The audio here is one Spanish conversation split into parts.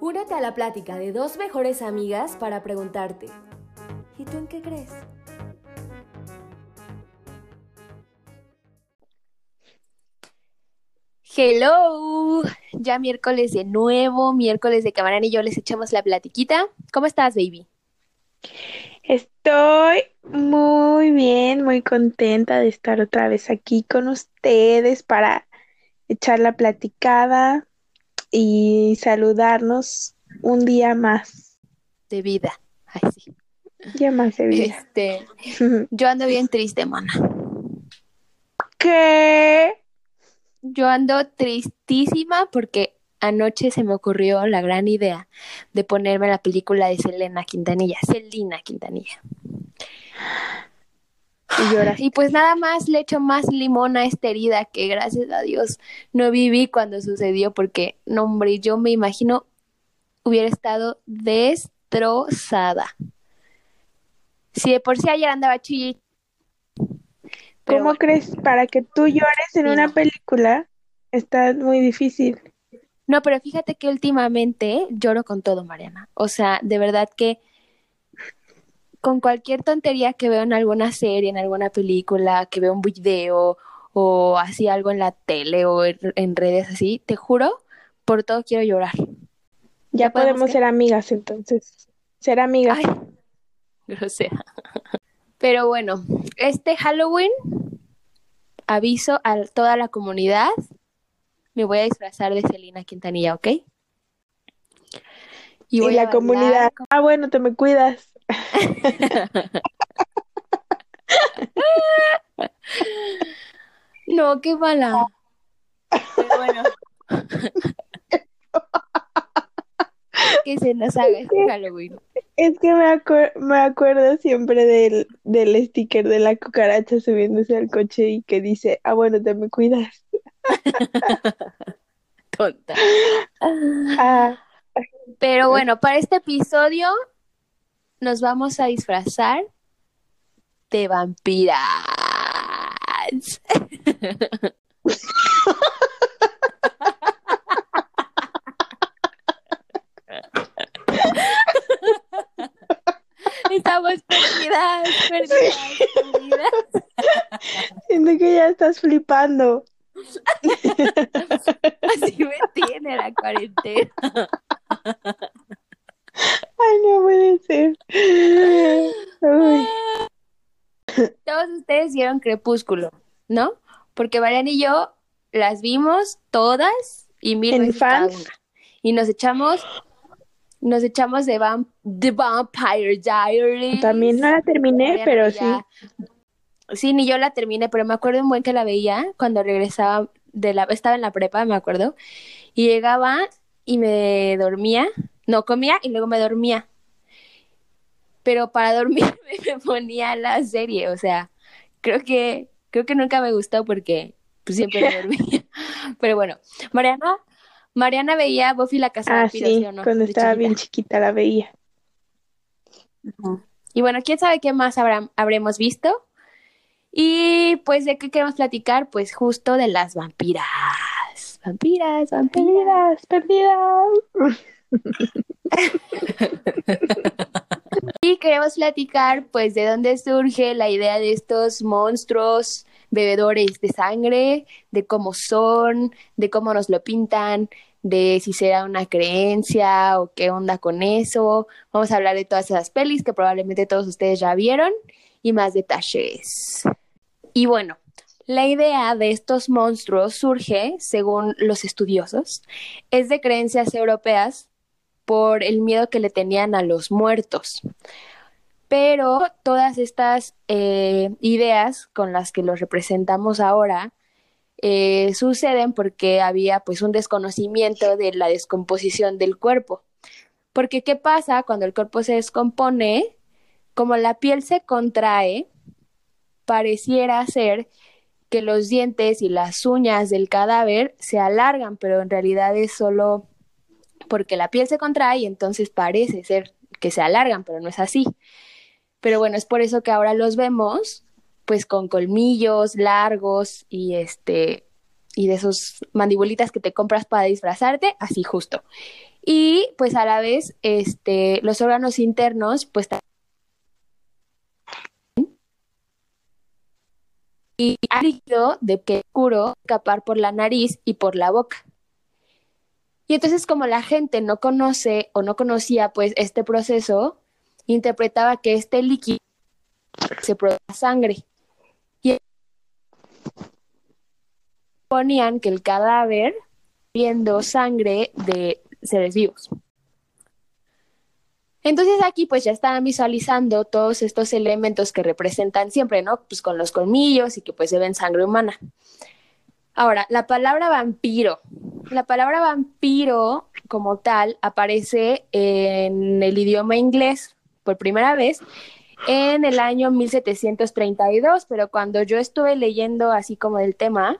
Únete a la plática de dos mejores amigas para preguntarte, ¿y tú en qué crees? Hello, ya miércoles de nuevo, miércoles de Camarán y yo les echamos la platiquita. ¿Cómo estás, baby? Estoy muy bien, muy contenta de estar otra vez aquí con ustedes para echar la platicada y saludarnos un día más. De vida. Ay, sí. Ya más de vida. Este, yo ando bien triste, mana. ¿Qué? Yo ando tristísima porque anoche se me ocurrió la gran idea de ponerme la película de Selena Quintanilla, Selena Quintanilla. Y lloras. Y pues nada más le echo más limón a esta herida que gracias a Dios no viví cuando sucedió porque, no hombre, yo me imagino hubiera estado destrozada. Si de por sí ayer andaba chille. pero ¿Cómo bueno, crees? Para que tú llores en Sí, una no. película está muy difícil. No, pero fíjate que últimamente lloro con todo, Mariana. O sea, de verdad que con cualquier tontería que veo en alguna serie, en alguna película, que veo un video o así algo en la tele o en, redes así, te juro, por todo quiero llorar. Ya podemos ser amigas entonces. Ser amigas. Ay, grosera. Pero bueno, este Halloween aviso a toda la comunidad, me voy a disfrazar de Selena Quintanilla, ¿ok? Y voy la comunidad. Ah, bueno, te me cuidas. No, qué mala. Pero bueno. que se nos haga este Halloween. Es que me, acuer- me acuerdo siempre del, del sticker de la cucaracha subiéndose al coche y que dice, ah, bueno, te me cuidas. Tonta. Ah, Pero bueno, para este episodio nos vamos a disfrazar de vampiras. Estamos perdidas, perdidas, perdidas. siento que ya estás flipando. Así me tiene la cuarentena. Ay, no puede ser. Uy, Todos ustedes vieron Crepúsculo, ¿no? Porque Mariana y yo las vimos todas y mil ¿En veces cada fans? una. Y nos echamos, nos echamos de The Vampire Diaries. también no la terminé, pero sí. Sí, ni yo la terminé, pero me acuerdo un buen que la veía cuando regresaba de la, estaba en la prepa, me acuerdo, y llegaba y me dormía, no comía y luego me dormía. Pero para dormirme me ponía la serie, o sea, creo que, creo que nunca me gustó porque pues, siempre me dormía. Pero bueno, Mariana, Mariana veía Buffy la Casa de Ah, Vampiros, sí, ¿sí o no? cuando De estaba chiquita. bien chiquita la veía. Y bueno, quién sabe qué más habrá- habremos visto. Y pues de qué queremos platicar, pues justo de las vampiras. Vampiras, vampiras. Perdidas, perdidas. Y queremos platicar pues de dónde surge la idea de estos monstruos bebedores de sangre, de cómo son, de cómo nos lo pintan, de si será una creencia o qué onda con eso. Vamos a hablar de todas esas pelis que probablemente todos ustedes ya vieron y más detalles. Y bueno, la idea de estos monstruos surge, según los estudiosos, es de creencias europeas por el miedo que le tenían a los muertos. Pero todas estas eh, ideas con las que los representamos ahora eh, suceden porque había pues un desconocimiento de la descomposición del cuerpo. Porque ¿qué pasa cuando el cuerpo se descompone? Como la piel se contrae, pareciera ser que los dientes y las uñas del cadáver se alargan, pero en realidad es solo porque la piel se contrae y entonces parece ser que se alargan, pero no es así. Pero bueno, es por eso que ahora los vemos pues con colmillos largos y este y de esos mandibulitas que te compras para disfrazarte, así justo. Y pues a la vez, este, los órganos internos, pues y líquido de que escapar por la nariz y por la boca. Y entonces como la gente no conoce o no conocía pues este proceso, interpretaba que este líquido se produce sangre. Y ponían que el cadáver viendo sangre de seres vivos. Entonces aquí pues ya estaban visualizando todos estos elementos que representan siempre, ¿no? Pues con los colmillos y que pues se ven sangre humana. Ahora, la palabra vampiro. La palabra vampiro como tal aparece en el idioma inglés por primera vez en el año 1732, pero cuando yo estuve leyendo así como del tema,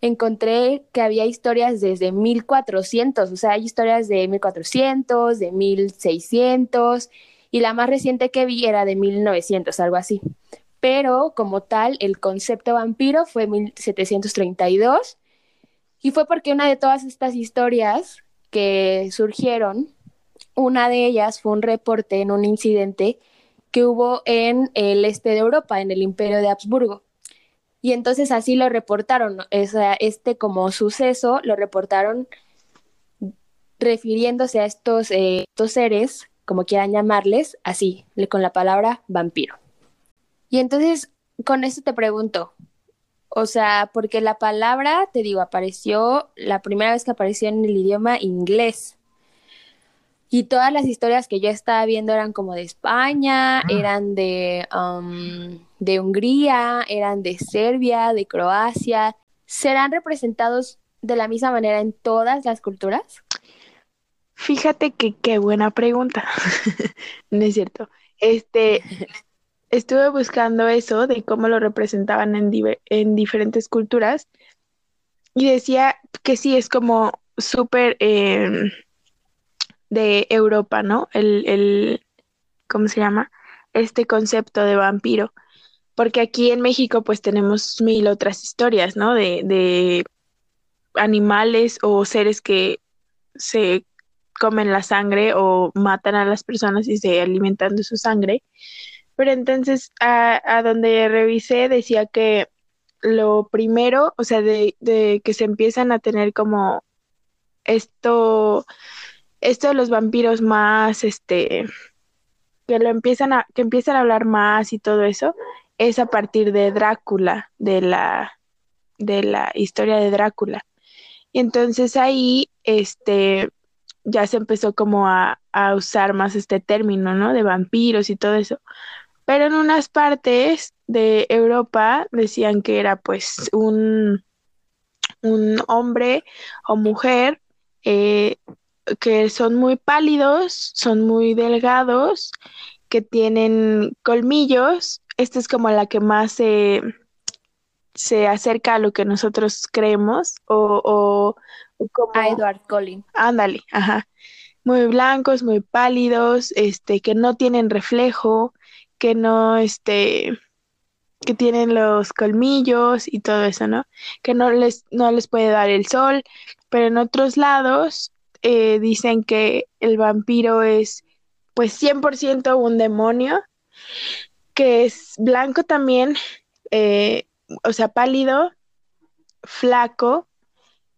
encontré que había historias desde 1400, o sea, hay historias de 1400, de 1600 y la más reciente que vi era de 1900, algo así. Pero como tal, el concepto vampiro fue 1732 y fue porque una de todas estas historias que surgieron, una de ellas fue un reporte en un incidente que hubo en el este de Europa, en el imperio de Habsburgo. Y entonces así lo reportaron, este como suceso lo reportaron refiriéndose a estos, eh, estos seres, como quieran llamarles, así, con la palabra vampiro. Y entonces, con esto te pregunto, o sea, porque la palabra, te digo, apareció la primera vez que apareció en el idioma inglés. Y todas las historias que yo estaba viendo eran como de España, ah. eran de, um, de Hungría, eran de Serbia, de Croacia. ¿Serán representados de la misma manera en todas las culturas? Fíjate que qué buena pregunta. no es cierto. Este, estuve buscando eso de cómo lo representaban en, en diferentes culturas y decía que sí, es como súper... Em, de Europa, ¿no? El, el, ¿cómo se llama? Este concepto de vampiro. Porque aquí en México pues tenemos mil otras historias, ¿no? De, de animales o seres que se comen la sangre o matan a las personas y se alimentan de su sangre. Pero entonces a, a donde revisé decía que lo primero, o sea, de, de que se empiezan a tener como esto esto de los vampiros más, este, que lo empiezan a, que empiezan a hablar más y todo eso, es a partir de Drácula, de la, de la historia de Drácula. Y entonces ahí, este, ya se empezó como a, a usar más este término, ¿no? De vampiros y todo eso. Pero en unas partes de Europa decían que era pues un, un hombre o mujer eh, que son muy pálidos, son muy delgados, que tienen colmillos. Esta es como la que más se, se acerca a lo que nosotros creemos o, como... A Edward Collin. Ándale, ajá. Muy blancos, muy pálidos, este, que no tienen reflejo, que no, este, que tienen los colmillos y todo eso, ¿no? Que no les, no les puede dar el sol, pero en otros lados eh, dicen que el vampiro es pues 100% un demonio, que es blanco también, eh, o sea, pálido, flaco,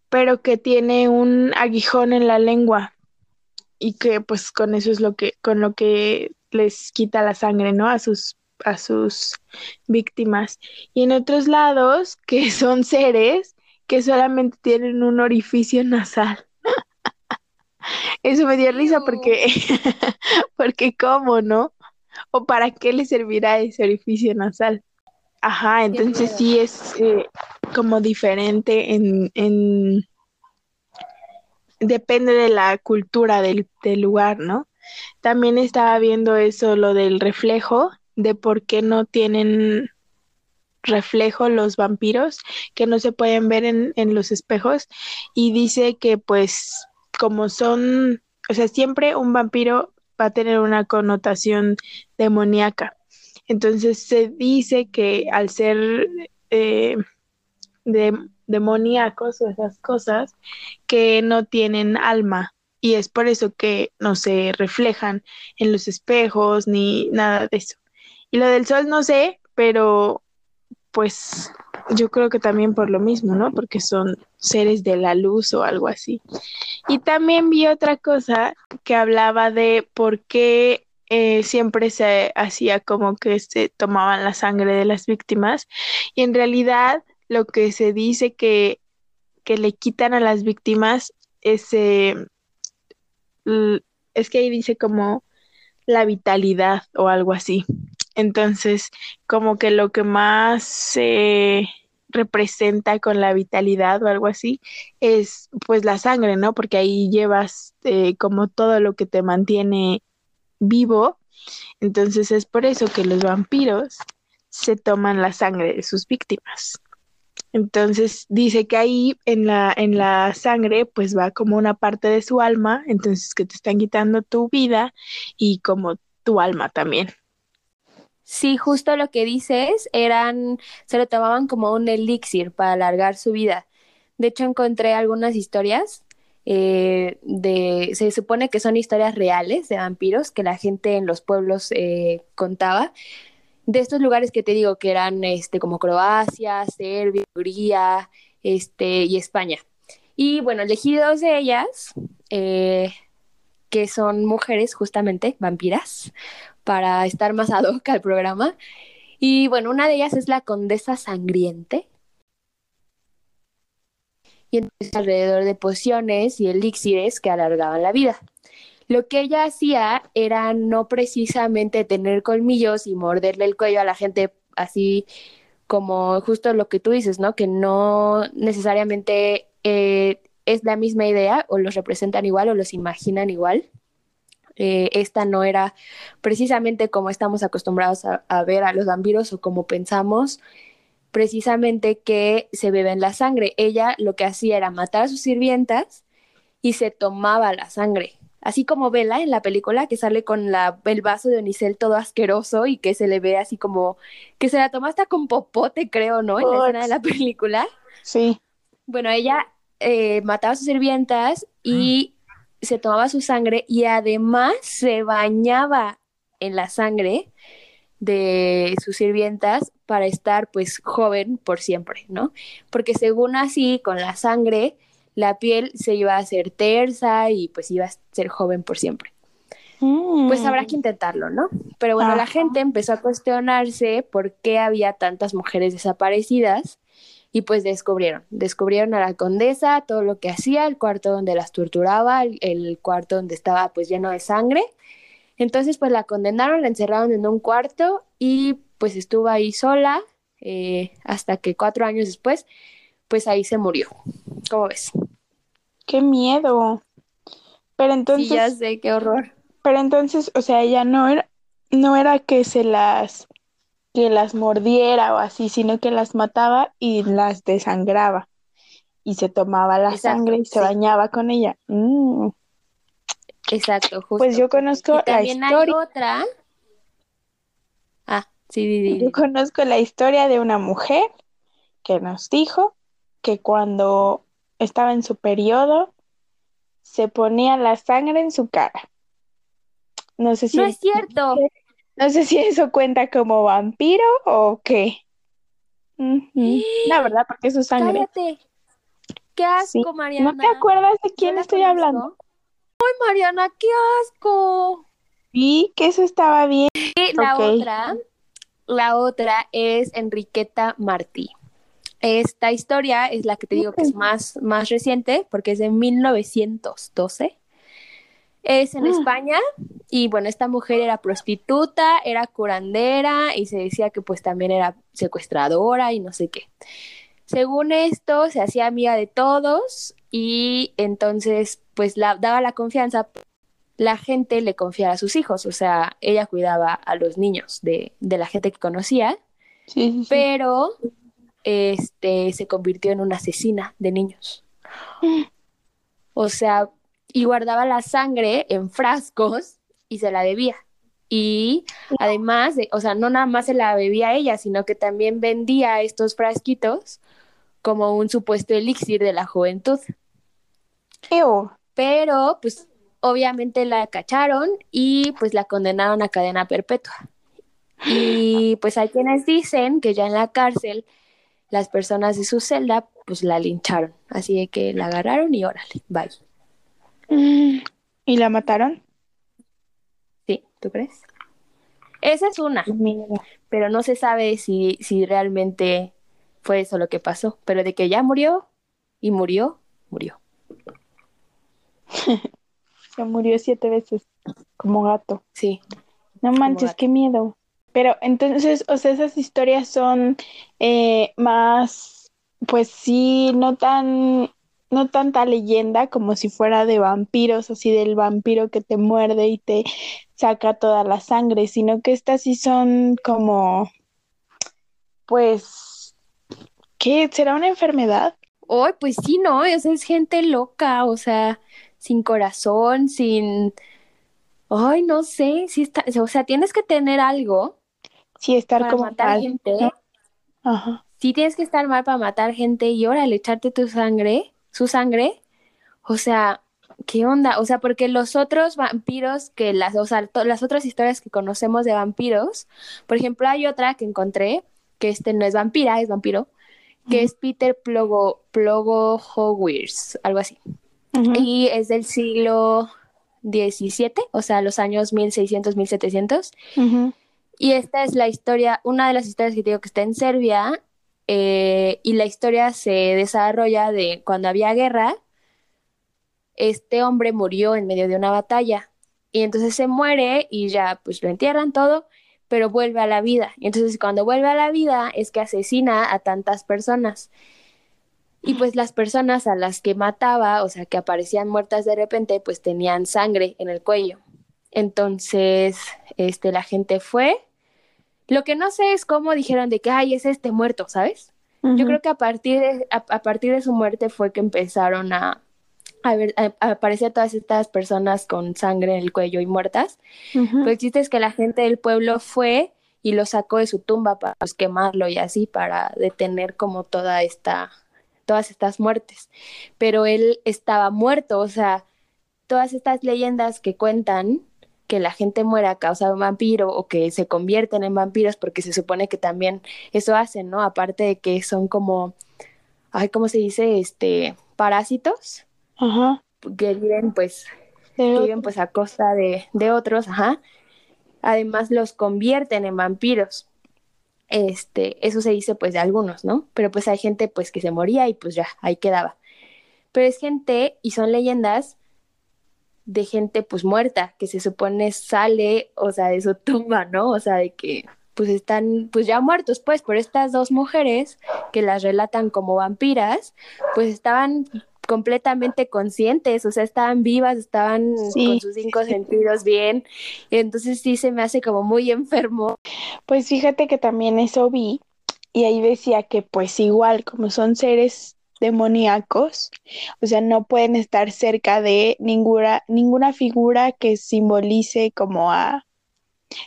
pero que tiene un aguijón en la lengua y que pues con eso es lo que con lo que les quita la sangre, ¿no? A sus a sus víctimas. Y en otros lados que son seres que solamente tienen un orificio nasal. Eso me dio risa porque, porque cómo, ¿no? ¿O para qué le servirá ese orificio nasal? Ajá, entonces sí es eh, como diferente en, en, depende de la cultura del, del lugar, ¿no? También estaba viendo eso, lo del reflejo, de por qué no tienen reflejo los vampiros, que no se pueden ver en, los espejos, y dice que pues como son, o sea, siempre un vampiro va a tener una connotación demoníaca. Entonces se dice que al ser eh, de, demoníacos o esas cosas que no tienen alma y es por eso que no se reflejan en los espejos ni nada de eso. Y lo del sol no sé, pero pues yo creo que también por lo mismo, ¿no? Porque son seres de la luz o algo así. Y también vi otra cosa que hablaba de por qué eh, siempre se hacía como que se tomaban la sangre de las víctimas y en realidad lo que se dice que, que le quitan a las víctimas es, eh, es que ahí dice como la vitalidad o algo así. Entonces, como que lo que más se representa con la vitalidad o algo así es pues la sangre, ¿no? Porque ahí llevas eh, como todo lo que te mantiene vivo. Entonces es por eso que los vampiros se toman la sangre de sus víctimas. Entonces dice que ahí en la, en la sangre pues va como una parte de su alma, entonces que te están quitando tu vida y como tu alma también. Sí, justo lo que dices, eran, se lo tomaban como un elixir para alargar su vida. De hecho, encontré algunas historias eh, de, se supone que son historias reales de vampiros que la gente en los pueblos eh, contaba, de estos lugares que te digo que eran este, como Croacia, Serbia, Hungría este, y España. Y bueno, elegí dos de ellas, eh, que son mujeres justamente, vampiras, para estar más ad hoc al programa. Y bueno, una de ellas es la Condesa Sangriente. Y entonces alrededor de pociones y elixires que alargaban la vida. Lo que ella hacía era no precisamente tener colmillos y morderle el cuello a la gente así como justo lo que tú dices, ¿no? Que no necesariamente eh, es la misma idea o los representan igual o los imaginan igual. Eh, esta no era precisamente como estamos acostumbrados a, a, ver a los vampiros o como pensamos, precisamente que se beben la sangre. Ella lo que hacía era matar a sus sirvientas y se tomaba la sangre así como Vela en la película que sale con la, el vaso de Onicel todo asqueroso y que se le ve así como que se la toma hasta con popote, creo, ¿no? En la escena de la película. Sí. Bueno, ella eh, mataba a sus sirvientas y se tomaba su sangre y además se bañaba en la sangre de sus sirvientas para estar pues joven por siempre, ¿no? Porque según así, con la sangre, la piel se iba a hacer tersa y pues iba a ser joven por siempre. Pues mm. habrá que intentarlo, ¿no? Pero bueno, la gente empezó a cuestionarse por qué había tantas mujeres desaparecidas y pues descubrieron, descubrieron a la condesa, todo lo que hacía, el cuarto donde las torturaba, el, cuarto donde estaba pues lleno de sangre. Entonces pues la condenaron, la encerraron en un cuarto y pues estuvo ahí sola eh, hasta que cuatro años después pues ahí se murió. ¿Cómo ves? Qué miedo. Pero entonces. Sí, ya sé, qué horror. Pero entonces, o sea, ella no era, no era que se las, que las mordiera o así, sino que las mataba y las desangraba. Y se tomaba la sangre y se bañaba con ella. Mm. Exacto, justo. Pues yo conozco la historia. Hay otra. Ah, sí, sí, Yo conozco la historia de una mujer que nos dijo que cuando estaba en su periodo se ponía la sangre en su cara. No sé si No es cierto. No sé si eso cuenta como vampiro o qué. La verdad, porque es su sangre. Cállate. Qué asco, Mariana. ¿No te acuerdas de quién estoy hablando? Ay, Mariana, qué asco. Sí, que eso estaba bien. Y la otra, la otra es Enriqueta Martí. Esta historia es la que te digo que es más, más reciente porque es de 1912. Es en ah. España y bueno, esta mujer era prostituta, era curandera y se decía que pues también era secuestradora y no sé qué. Según esto, se hacía amiga de todos y entonces pues la, daba la confianza. La gente le confiaba a sus hijos, o sea, ella cuidaba a los niños de, de la gente que conocía, sí, sí. pero este, se convirtió en una asesina de niños. O sea, y guardaba la sangre en frascos y se la debía. Y además, de, o sea, no nada más se la bebía ella, sino que también vendía estos frasquitos como un supuesto elixir de la juventud. Ew. Pero, pues, obviamente la cacharon y pues la condenaron a cadena perpetua. Y pues hay quienes dicen que ya en la cárcel las personas de su celda pues la lincharon. Así de que la agarraron y órale, bye. Mm, ¿Y la mataron? Sí, ¿tú crees? Esa es una, Mira. pero no se sabe si, si realmente fue eso lo que pasó. Pero de que ya murió y murió, murió. Se murió siete veces como gato. Sí. No manches, gato. qué miedo. Pero entonces, o sea, esas historias son eh, más, pues sí, no tan, no tanta leyenda como si fuera de vampiros, así del vampiro que te muerde y te saca toda la sangre, sino que estas sí son como, pues, ¿qué? ¿Será una enfermedad? Hoy, pues sí, no, o sea, es gente loca, o sea, sin corazón, sin... Ay, no sé, sí está, o sea, tienes que tener algo Sí, estar para como matar mal, gente. ¿no? Ajá. Sí tienes que estar mal para matar gente y órale, echarte tu sangre, su sangre. O sea, ¿qué onda? O sea, porque los otros vampiros que las, o sea, las otras historias que conocemos de vampiros, por ejemplo, hay otra que encontré, que este no es vampira, es vampiro, que es Peter Plogo, Plogo Howers, algo así. Y es del siglo XVII, o sea, los años 1600, 1700. Ujú. Y esta es la historia, una de las historias que te digo que está en Serbia, eh, y la historia se desarrolla de cuando había guerra, este hombre murió en medio de una batalla, y entonces se muere y ya pues lo entierran todo, pero vuelve a la vida. Y entonces cuando vuelve a la vida es que asesina a tantas personas. Y pues las personas a las que mataba, o sea, que aparecían muertas de repente, pues tenían sangre en el cuello. Entonces, este, la gente fue. Lo que no sé es cómo dijeron de que, ay, es este muerto, ¿sabes? Yo creo que a partir de, a, a partir de su muerte fue que empezaron a, a ver, a, a aparecer todas estas personas con sangre en el cuello y muertas. Ujú. Pues el chiste es que la gente del pueblo fue y lo sacó de su tumba para pues, quemarlo y así, para detener como toda esta, todas estas muertes. Pero él estaba muerto, o sea, todas estas leyendas que cuentan que la gente muere a causa de un vampiro o que se convierten en vampiros, porque se supone que también eso hacen, ¿no? Aparte de que son como, ay, ¿cómo se dice? Este, parásitos Ajá. que viven pues que viven pues a costa de, de otros, ajá. Además los convierten en vampiros. Este, eso se dice pues de algunos, ¿no? Pero pues hay gente pues que se moría y pues ya, ahí quedaba. Pero es gente y son leyendas de gente pues muerta, que se supone sale, o sea, de su tumba, ¿no? O sea, de que pues están pues ya muertos, pues, por estas dos mujeres que las relatan como vampiras, pues estaban completamente conscientes, o sea, estaban vivas, estaban Sí, con sus cinco sentidos bien, y entonces sí se me hace como muy enfermo. Pues fíjate que también eso vi y ahí decía que pues igual como son seres demoníacos, o sea, no pueden estar cerca de ninguna, ninguna figura que simbolice como a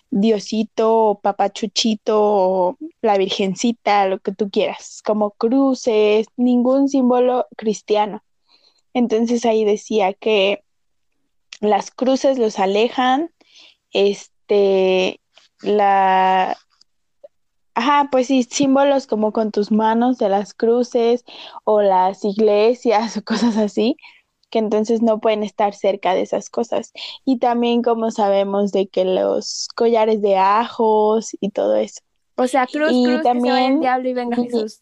Diosito o Papachuchito o la Virgencita, lo que tú quieras, como cruces, ningún símbolo cristiano. Entonces ahí decía que las cruces los alejan, este, la, ajá, pues sí, símbolos como con tus manos de las cruces o las iglesias o cosas así, que entonces no pueden estar cerca de esas cosas. Y también como sabemos de que los collares de ajos y todo eso. O sea, cruz, Y cruz, que se vaya el también- diablo y venga Jesús.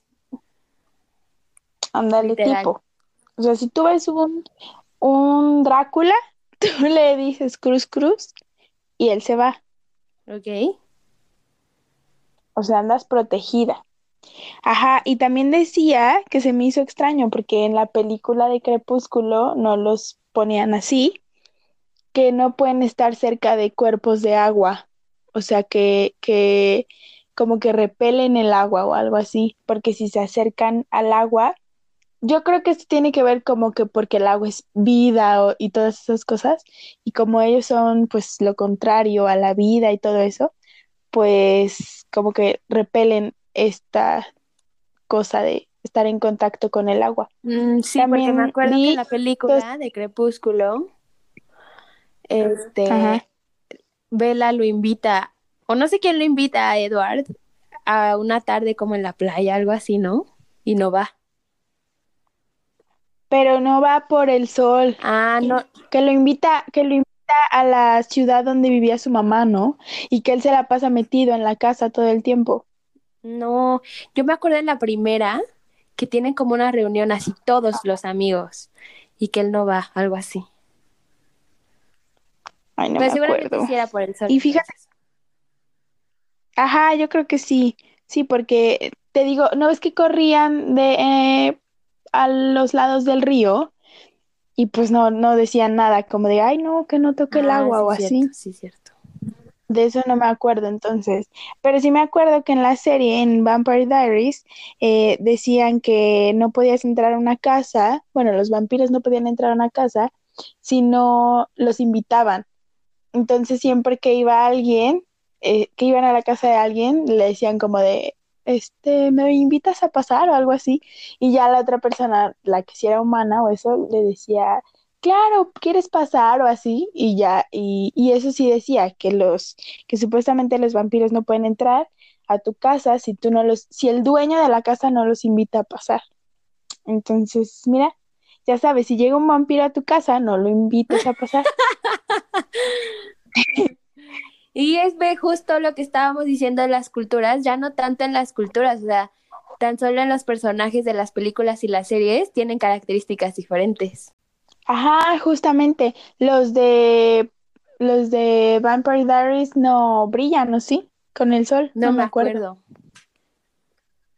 Ándale, tipo. O sea, si tú ves un, un Drácula, tú le dices cruz, cruz, y él se va. Ok. O sea, andas protegida. Ajá, y también decía que se me hizo extraño porque en la película de Crepúsculo no los ponían así, que no pueden estar cerca de cuerpos de agua. O sea, que, que como que repelen el agua o algo así, porque si se acercan al agua, yo creo que esto tiene que ver como que porque el agua es vida o- y todas esas cosas, y como ellos son pues lo contrario a la vida y todo eso, pues como que repelen esta cosa de estar en contacto con el agua. Mm, sí, porque También me acuerdo que vi en la película de Crepúsculo, este, Ajá. Bella lo invita, o no sé quién lo invita a Edward a una tarde como en la playa, algo así, ¿no? Y no va. Pero no va por el sol, Ah, no, que lo invita, que lo invita a la ciudad donde vivía su mamá, ¿no? Y que él se la pasa metido en la casa todo el tiempo. no. Yo me acuerdo en la primera que tienen como una reunión así todos los amigos y que él no va, algo así. Ay, no Pero me seguramente acuerdo. sí era por el sol. Y fíjate, ajá, yo creo que sí, sí, porque te digo, ¿no ves que corrían de eh, a los lados del río? Y pues no, no decían nada, como de, ay, no, que no toque el Ah, agua o así. sí, cierto. De eso no me acuerdo entonces. Pero sí me acuerdo que en la serie, en Vampire Diaries, eh, decían que no podías entrar a una casa, bueno, los vampiros no podían entrar a una casa si no los invitaban. Entonces siempre que iba alguien, eh, que iban a la casa de alguien, le decían como de, este, ¿me invitas a pasar o algo así? Y ya la otra persona, la que sí era humana o eso, le decía, claro, ¿quieres pasar o así? Y ya, y, y eso sí decía, que los, que supuestamente los vampiros no pueden entrar a tu casa si tú no los, si el dueño de la casa no los invita a pasar. Entonces, mira, ya sabes, si llega un vampiro a tu casa, no lo invites a pasar. Y es ve justo lo que estábamos diciendo de las culturas, ya no tanto en las culturas, o sea, tan solo en los personajes de las películas y las series tienen características diferentes. Ajá, justamente, los de los de Vampire Diaries no brillan, ¿no sí? Con el sol, No, me acuerdo.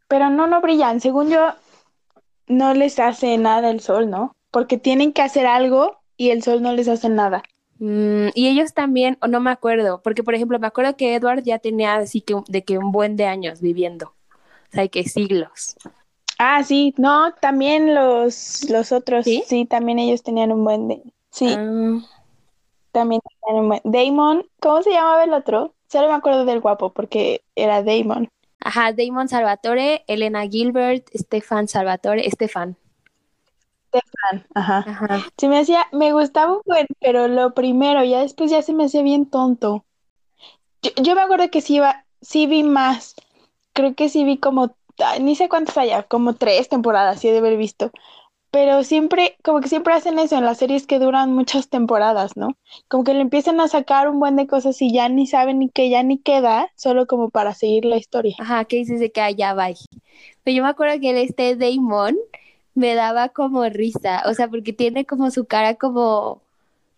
Pero no, no brillan. Según yo, no les hace nada el sol, ¿no? Porque tienen que hacer algo y el sol no les hace nada. Mm, y ellos también, o no me acuerdo, porque por ejemplo, me acuerdo que Edward ya tenía así que de que un buen de años viviendo, o sea, que siglos. Ah, sí, no, también los, los otros, ¿Sí? sí, también ellos tenían un buen de, sí, Ah, también tenían un buen. Damon, ¿cómo se llamaba el otro? Solo me acuerdo del guapo porque era Damon. ajá, Damon Salvatore, Elena Gilbert, Stefan Salvatore, Stefan. Ajá. Ajá. Se me hacía, me gustaba un buen, pero lo primero, ya después ya se me hacía bien tonto. Yo, yo me acuerdo que sí iba, sí vi más. Creo que sí vi como, ni sé cuántas haya, como tres temporadas, sí he de haber visto. Pero siempre, como que siempre hacen eso en las series que duran muchas temporadas, ¿no? Como que le empiezan a sacar un buen de cosas y ya ni saben ni que ya ni queda, solo como para seguir la historia. Ajá, que dices de que allá va. Pero yo me acuerdo que este Damon me daba como risa, o sea, porque tiene como su cara como,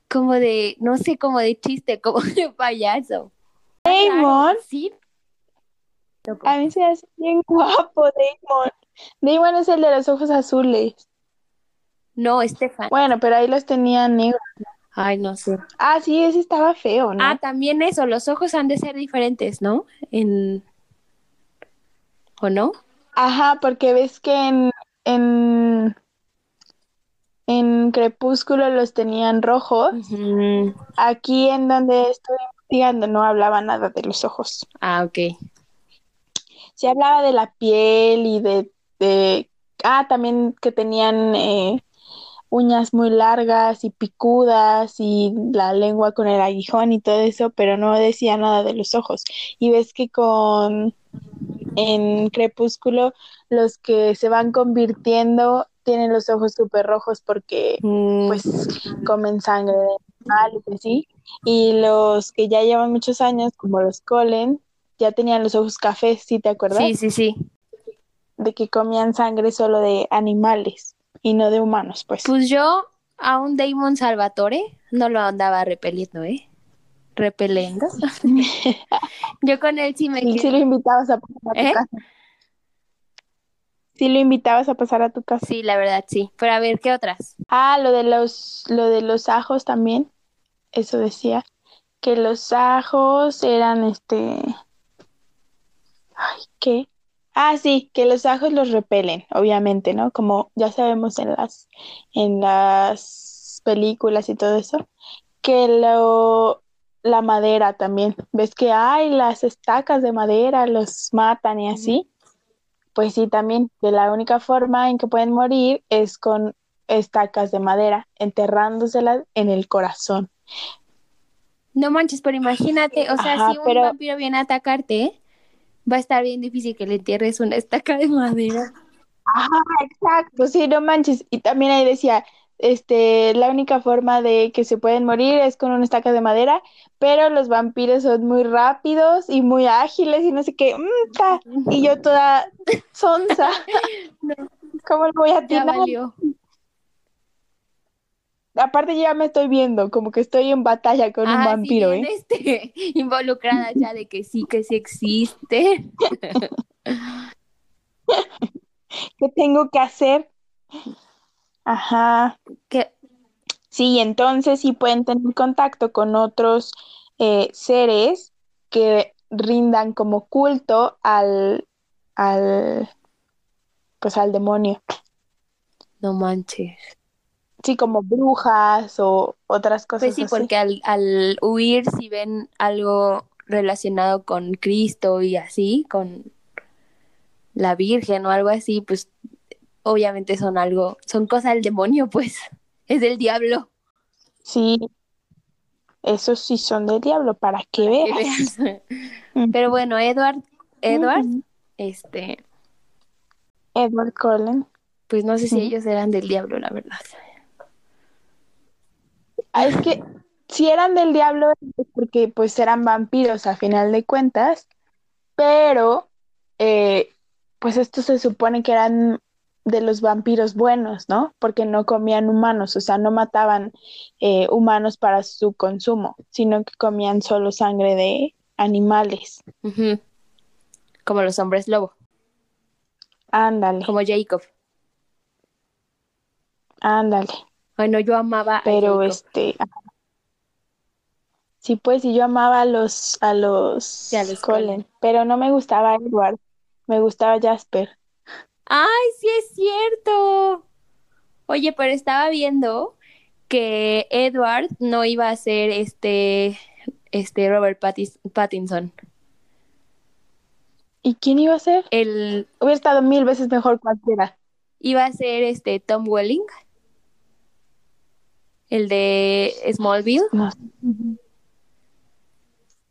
como de, no sé, como de chiste, como de payaso. Damon, Sí. A mí se hace bien guapo Damon. Damon es el de los ojos azules. No, Estefan. Bueno, pero ahí los tenía negros. Ay, no sé. Ah, sí, ese estaba feo, ¿no? Ah, también eso, los ojos han de ser diferentes, ¿no? En... ¿O no? Ajá, porque ves que en, en, en Crepúsculo los tenían rojos. Aquí en donde estoy investigando no hablaba nada de los ojos. Ah, ok. Se hablaba de la piel y de, de... Ah, también que tenían eh, uñas muy largas y picudas y la lengua con el aguijón y todo eso, pero no decía nada de los ojos. Y ves que con... En Crepúsculo los que se van convirtiendo tienen los ojos súper rojos porque Mm, pues comen sangre de animales y así. Y los que ya llevan muchos años, como los Colen, ya tenían los ojos cafés, ¿sí te acuerdas? sí, sí, sí. De que comían sangre solo de animales y no de humanos, pues. Pues yo a un Damon Salvatore no lo andaba repeliendo, ¿eh? Repelendo. yo con él sí me Sí, sí quedé. lo invitabas a pasar a tu ¿Eh? casa. Sí lo invitabas a pasar a tu casa. Sí, la verdad, sí. Pero a ver, ¿qué otras? Ah, lo de los, lo de los ajos también. Eso decía. Que los ajos eran este. Ay, ¿qué? Ah, sí, que los ajos los repelen, obviamente, ¿no? Como ya sabemos en las, en las películas y todo eso. Que lo, la madera también. ¿Ves que hay las estacas de madera, los matan y así? pues sí, también, que la única forma en que pueden morir es con estacas de madera, enterrándoselas en el corazón. No manches, pero imagínate, o sea, Ajá, si un pero- vampiro viene a atacarte, va a estar bien difícil que le entierres una estaca de madera. Ajá, exacto, sí, no manches. Y también ahí decía, este, la única forma de que se pueden morir es con una estaca de madera, pero los vampiros son muy rápidos y muy ágiles y no sé qué. mm. Y yo toda sonsa. ¿Cómo lo voy a tirar? Aparte ya me estoy viendo, como que estoy en batalla con un Ah, sí, vampiro, bien, ¿eh? este, involucrada ya de que sí, que sí existe. ¿Qué tengo que hacer? Ajá. Que, Sí, entonces sí pueden tener contacto con otros eh, seres que rindan como culto al, al, pues al demonio. no manches. Sí, como brujas o otras cosas Pues sí, así. porque al, al huir, si ven algo relacionado con Cristo y así, con la Virgen o algo así, pues obviamente son algo, son cosas del demonio, pues, es del diablo. Sí, esos sí son del diablo, para que veas. veas. Ujú. Pero bueno, Edward, Edward, este, Edward Cullen. pues no sé si ellos eran del diablo, la verdad. Ah, Es que si eran del diablo porque pues eran vampiros a final de cuentas, pero eh, pues estos se supone que eran de los vampiros buenos, ¿no? Porque no comían humanos, o sea, no mataban eh, humanos para su consumo, sino que comían solo sangre de animales. Como los hombres lobo, Ándale, como Jacob. ándale. Bueno, yo amaba a Pero Jacob. este, sí, pues sí, yo amaba a los a los a los Cullen. pero no me gustaba Edward, me gustaba Jasper. ¡Ay, sí es cierto! Oye, pero estaba viendo que Edward no iba a ser este, este Robert Pattis- Pattinson. ¿Y quién iba a ser? Él Hubiera estado mil veces mejor cualquiera. iba a ser este Tom Welling, el de Smallville. No.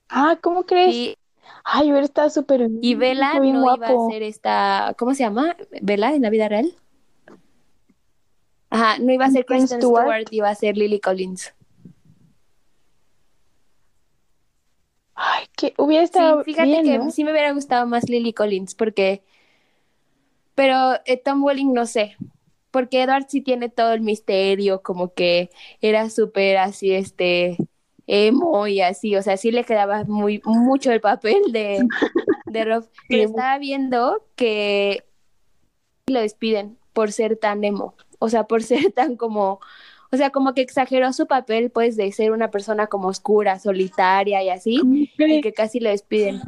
Ah, ¿cómo crees? Y, Ay, hubiera estado súper y Bella bien no iba a ser esta, ¿cómo se llama? Bella en la vida real. Ajá, no iba a ser Kristen Stewart. Stewart, iba a ser Lily Collins. Ay, que hubiera Sí, estado fíjate bien, que ¿no? sí me hubiera gustado más Lily Collins, porque. Pero eh, Tom Welling no sé. Porque Edward sí tiene todo el misterio, como que era súper así, este, emo y así. O sea, sí le quedaba muy, mucho el papel de, de Rob. Pero Sí. estaba viendo que lo despiden por ser tan emo. O sea, por ser tan como. O sea, como que exageró su papel, pues, de ser una persona como oscura, solitaria y así ¿Cómo y que casi lo despiden.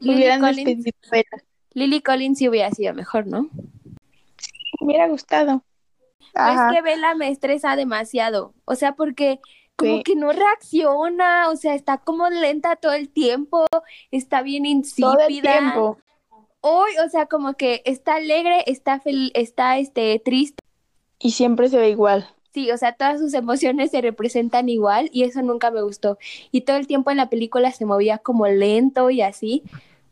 Lily Collins. Lily Collins sí hubiera sido mejor, ¿no? Me hubiera gustado. Ajá. es que Bella me estresa demasiado. O sea, porque como Sí. que no reacciona, o sea, está como lenta todo el tiempo, está bien Todo el insípida. tiempo. Hoy, o sea, como que está alegre, está fel- está este triste. Y siempre se ve igual. Sí, o sea, todas sus emociones se representan igual y eso nunca me gustó. Y todo el tiempo en la película se movía como lento y así,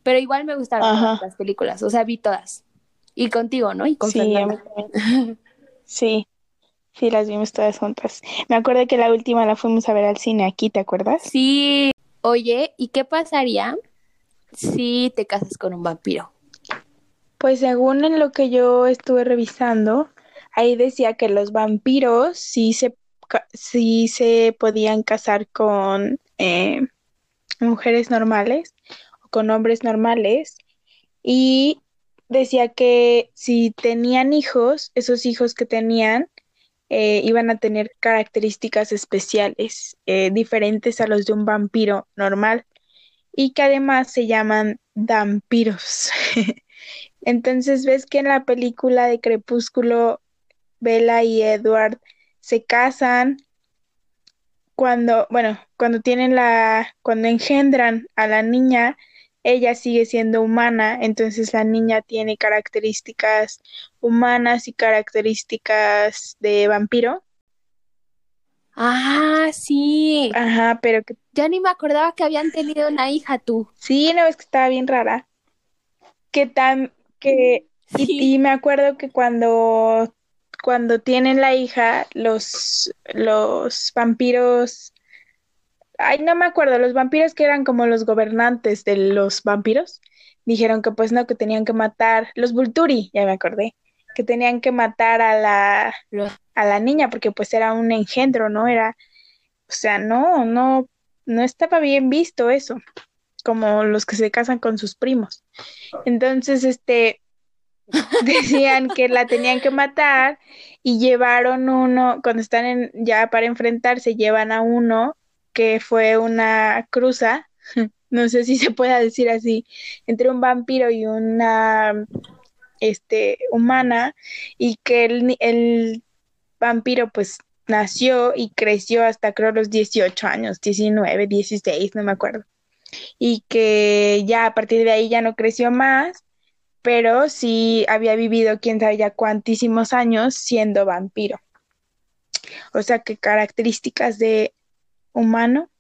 pero igual me gustaron las películas, o sea, vi todas. Y contigo, ¿no? Y con Sí, a mí Fernanda. también. Sí, sí, las vimos todas juntas. Me acuerdo que la última la fuimos a ver al cine aquí, ¿te acuerdas? Sí, oye, ¿y qué pasaría si te casas con un vampiro? Pues según en lo que yo estuve revisando, ahí decía que los vampiros sí se, sí se podían casar con eh, mujeres normales o con hombres normales y decía que si tenían hijos, esos hijos que tenían eh, iban a tener características especiales, eh, diferentes a los de un vampiro normal y que además se llaman vampiros. Entonces ves que en la película de Crepúsculo, Bella y Edward se casan cuando, bueno, cuando tienen la, cuando engendran a la niña, ella sigue siendo humana, entonces la niña tiene características humanas y características de vampiro. Ah, sí. Ajá, pero que Ya ni me acordaba que habían tenido una hija tú. sí, no es que estaba bien rara. Que tan que y, Sí. y me acuerdo que cuando cuando tienen la hija, los los vampiros Ay, no me acuerdo, los vampiros que eran como los gobernantes de los vampiros, dijeron que pues no, que tenían que matar, los Volturi, ya me acordé, que tenían que matar a la, a la niña porque pues era un engendro, ¿no? Era, o sea, no, no, no estaba bien visto eso, como los que se casan con sus primos. Entonces, este, decían que la tenían que matar y llevaron uno, cuando están en, ya para enfrentarse, llevan a uno que fue una cruza, no sé si se pueda decir así, entre un vampiro y una este humana, y que el, el vampiro pues nació y creció hasta creo los 18 años, 19, 16, no me acuerdo. Y que ya a partir de ahí ya no creció más, pero sí había vivido quién sabe ya cuantísimos años siendo vampiro. O sea que características de humano,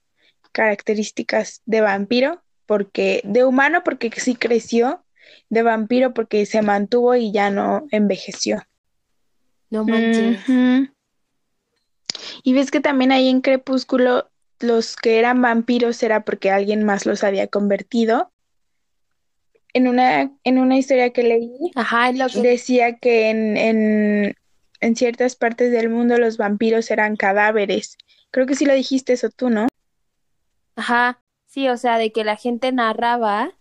características de vampiro, porque de humano porque sí creció, de vampiro porque se mantuvo y ya no envejeció. No manches. Y ves que también ahí en Crepúsculo los que eran vampiros era porque alguien más los había convertido. En una, en una historia que leí, Ajá, es lo que decía que en, en, en ciertas partes del mundo los vampiros eran cadáveres. Creo que sí lo dijiste eso tú, ¿no? Ajá, sí, o sea, de que la gente narraba,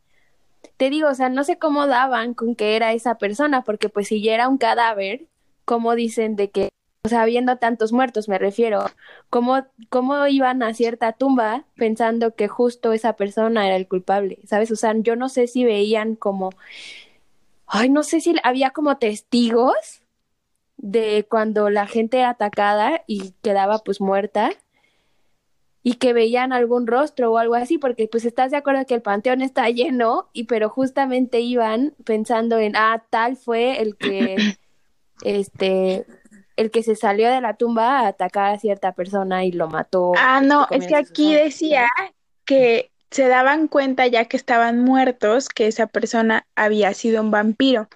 te digo, o sea, no sé cómo daban con que era esa persona, porque pues si ya era un cadáver, ¿cómo dicen de que, o sea, habiendo tantos muertos, me refiero, cómo, cómo iban a cierta tumba pensando que justo esa persona era el culpable, ¿sabes? O sea, yo no sé si veían como, ay, no sé si había como testigos de cuando la gente era atacada y quedaba pues muerta y que veían algún rostro o algo así, porque pues estás de acuerdo que el panteón está lleno, y pero justamente iban pensando en, ah, tal fue el que, este, el que se salió de la tumba a atacar a cierta persona y lo mató. Ah, no, es que aquí decía que se daban cuenta ya que estaban muertos que esa persona había sido un vampiro,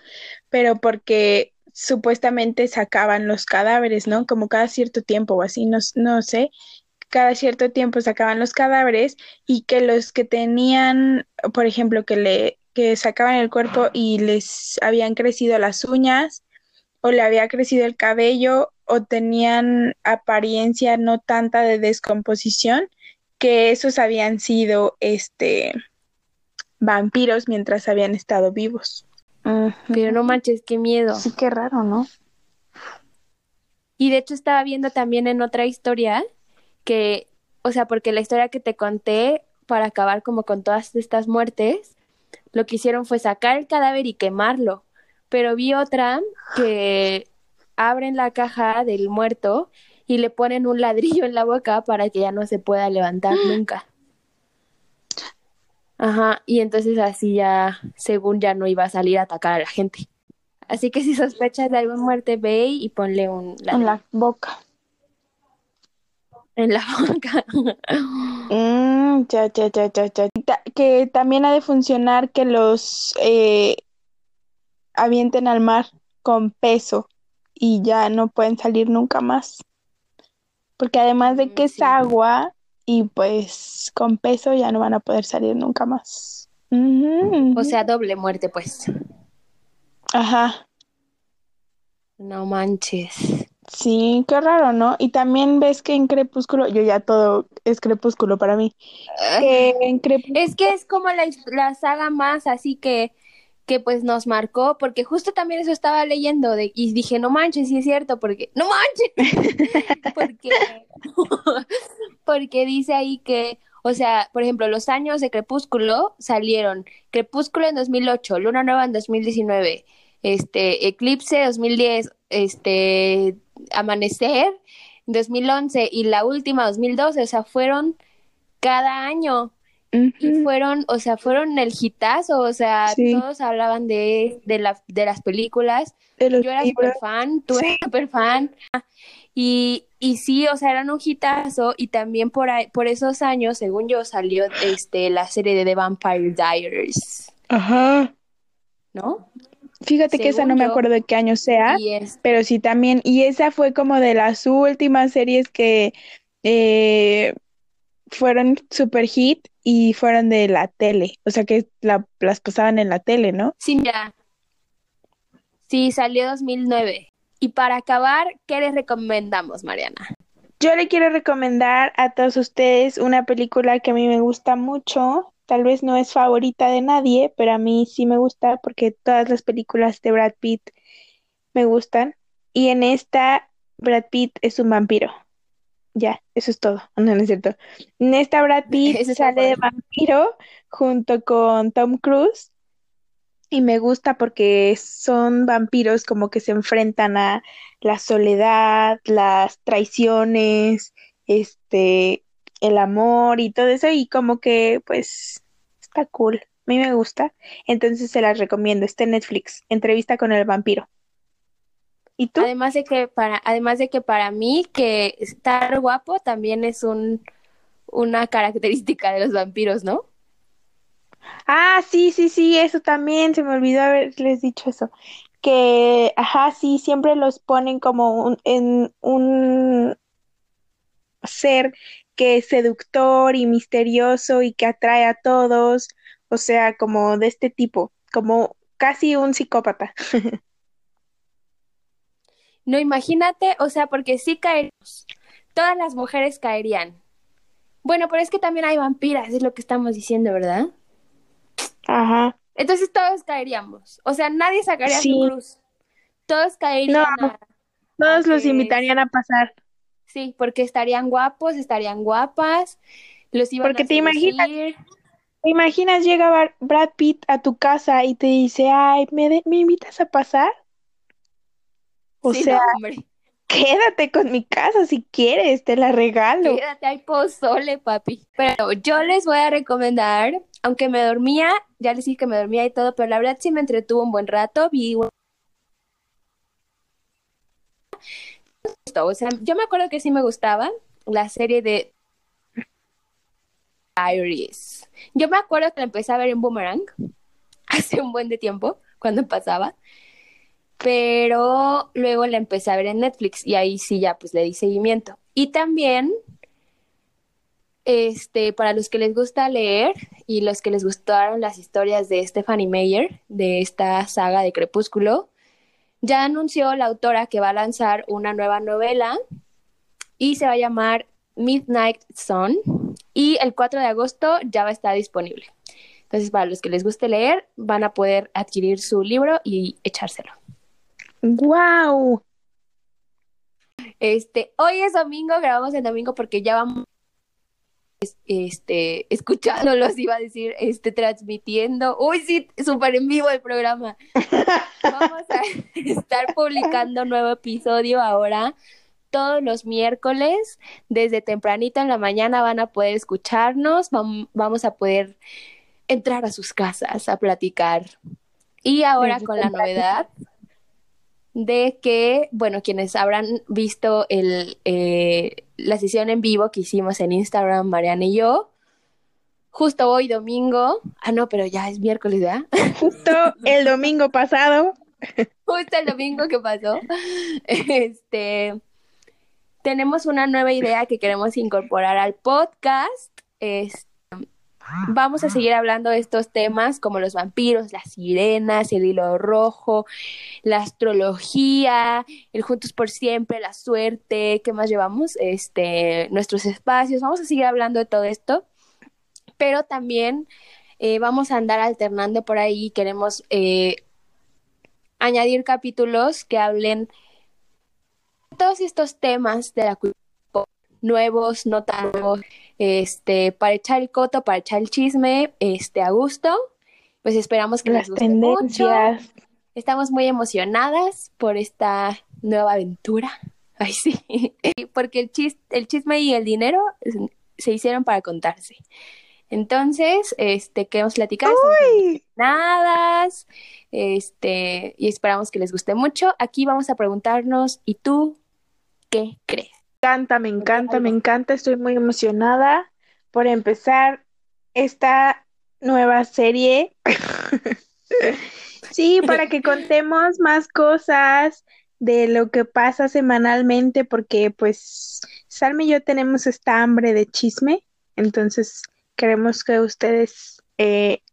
pero porque supuestamente sacaban los cadáveres, ¿no? Como cada cierto tiempo o así, no, no sé, cada cierto tiempo sacaban los cadáveres y que los que tenían, por ejemplo, que le que sacaban el cuerpo y les habían crecido las uñas o le había crecido el cabello o tenían apariencia no tanta de descomposición, que esos habían sido este vampiros mientras habían estado vivos. Pero no manches, qué miedo. Sí, qué raro, ¿no? Y de hecho estaba viendo también en otra historia que, o sea, porque la historia que te conté para acabar como con todas estas muertes, lo que hicieron fue sacar el cadáver y quemarlo. Pero vi otra que abren la caja del muerto y le ponen un ladrillo en la boca para que ya no se pueda levantar nunca. Ajá, y entonces así ya, según ya no iba a salir a atacar a la gente. Así que si sospechas de alguna muerte, ve y ponle un En ladrillo la boca. En la boca. Mm, ya, ya, ya, ya, ya. Ta- que también ha de funcionar que los eh, avienten al mar con peso y ya no pueden salir nunca más. Porque además de Mm, que es agua y pues con peso ya no van a poder salir nunca más. O sea, doble muerte, pues. Ajá. No manches. Sí, qué raro, ¿no? Y también ves que en Crepúsculo, yo ya todo es Crepúsculo para mí. Que en Crepúsculo, Es que es como la, la saga más así que, que pues nos marcó, porque justo también eso estaba leyendo de, y dije, no manches, sí es cierto, porque, no manches, porque, porque dice ahí que, o sea, por ejemplo, los años de Crepúsculo salieron Crepúsculo en 2008, Luna Nueva en 2019, este, Eclipse 2010, este, Amanecer 2011 y la última 2012, o sea, fueron cada año. y fueron, o sea, fueron el hitazo, o sea, Sí. todos hablaban de, de, la, de las películas. De Yo era súper fan, tú Sí. eras súper fan. Y, y sí, o sea, eran un hitazo y también por, ahí- por esos años, según yo, salió este, la serie de The Vampire Diaries, Ajá. ¿no? Fíjate que esa no me acuerdo de qué año sea, pero sí también, y esa fue como de las últimas series que eh, fueron super hit y fueron de la tele, o sea que la- las pasaban en la tele, ¿no? sí, mira. Sí, salió 2009. Y para acabar, ¿qué les recomendamos, Mariana? Yo le quiero recomendar a todos ustedes una película que a mí me gusta mucho. Tal vez no es favorita de nadie, pero a mí sí me gusta porque todas las películas de Brad Pitt me gustan. Y en esta, Brad Pitt es un vampiro. Ya, eso es todo. No, no es cierto. En esta, Brad Pitt Eso sale de vampiro junto con Tom Cruise. Y me gusta porque son vampiros como que se enfrentan a la soledad, las traiciones, este, el amor y todo eso, y como que pues está cool. A mí me gusta. Entonces se las recomiendo. Está en Netflix. Entrevista con el vampiro. ¿Y tú? Además de que para, además de que para mí que estar guapo también es un, una característica de los vampiros, ¿no? Ah, sí, sí, sí, eso también, se me olvidó haberles dicho eso. Que, ajá, sí, siempre los ponen como un, en un ser que es seductor y misterioso y que atrae a todos, o sea, como de este tipo, como casi un psicópata. No, imagínate, o sea, porque sí caeríamos. Todas las mujeres caerían. Bueno, pero es que también hay vampiras, es lo que estamos diciendo, ¿verdad? Ajá. Entonces todos caeríamos. O sea, nadie sacaría Sí. su cruz. Todos caerían No. a- Todos los invitarían a pasar. Sí, porque estarían guapos, estarían guapas, los iban Porque a te imaginas-. ¿Te imaginas llega Brad Pitt a tu casa y te dice, ay, ¿me, de- ¿me invitas a pasar? O Sí, sea, no, quédate con mi casa si quieres, te la regalo. Quédate ahí pozole, papi. Pero yo les voy a recomendar, aunque me dormía, ya les dije que me dormía y todo, pero la verdad sí me entretuvo un buen rato, vi un- o sea, yo me acuerdo que sí me gustaba la serie de Iris. Yo me acuerdo que la empecé a ver en Boomerang hace un buen de tiempo, cuando pasaba, pero luego la empecé a ver en Netflix y ahí sí ya pues le di seguimiento. Y también, este, para los que les gusta leer y los que les gustaron las historias de Stephanie Meyer, de esta saga de Crepúsculo, ya anunció la autora que va a lanzar una nueva novela y se va a llamar Midnight Sun y el 4 de agosto ya va a estar disponible. Entonces, para los que les guste leer, van a poder adquirir su libro y echárselo. ¡Wow! Este, hoy es domingo, grabamos el domingo porque ya vamos este, escuchándolos, iba a decir, este, transmitiendo. Uy, sí, súper en vivo el programa. Vamos a estar publicando nuevo episodio ahora todos los miércoles, desde tempranito en la mañana van a poder escucharnos, vam- vamos a poder entrar a sus casas a platicar. Y ahora con la novedad de que, bueno, quienes habrán visto el, eh, la sesión en vivo que hicimos en Instagram, Mariana y yo, justo hoy domingo, ah, no, pero ya es miércoles, ¿verdad? Justo el domingo pasado. justo el domingo que pasó, este, tenemos una nueva idea que queremos incorporar al podcast. Es, vamos a seguir hablando de estos temas como los vampiros, las sirenas, el hilo rojo, la astrología, el juntos por siempre, la suerte, ¿qué más llevamos? Este, nuestros espacios. Vamos a seguir hablando de todo esto, pero también eh, vamos a andar alternando por ahí. Queremos eh, añadir capítulos que hablen de todos estos temas de la cultura nuevos, no tan nuevos, este, para echar el coto, para echar el chisme, este, a gusto. Pues esperamos que Las les guste mucho. tendencias. Estamos muy emocionadas por esta nueva aventura. Ay, sí. Porque el, chis- el chisme y el dinero se hicieron para contarse. Entonces, este, queremos platicar. Nada. Este, y esperamos que les guste mucho. Aquí vamos a preguntarnos, ¿y tú qué crees? Me encanta, me encanta, me encanta. Estoy muy emocionada por empezar esta nueva serie. sí, para que contemos más cosas de lo que pasa semanalmente, porque pues Salme y yo tenemos esta hambre de chisme, entonces queremos que ustedes eh,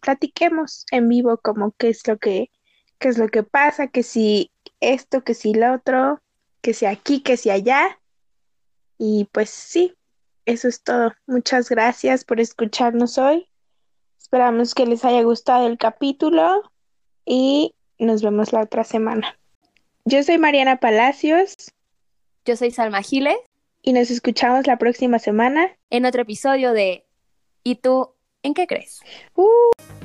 platiquemos en vivo como qué es lo que qué es lo que pasa, que si esto, que si lo otro, que si aquí, que si allá. Y pues sí, eso es todo. Muchas gracias por escucharnos hoy. Esperamos que les haya gustado el capítulo y nos vemos la otra semana. Yo soy Mariana Palacios. Yo soy Salma Giles. Y nos escuchamos la próxima semana en otro episodio de ¿Y tú en qué crees? Uh.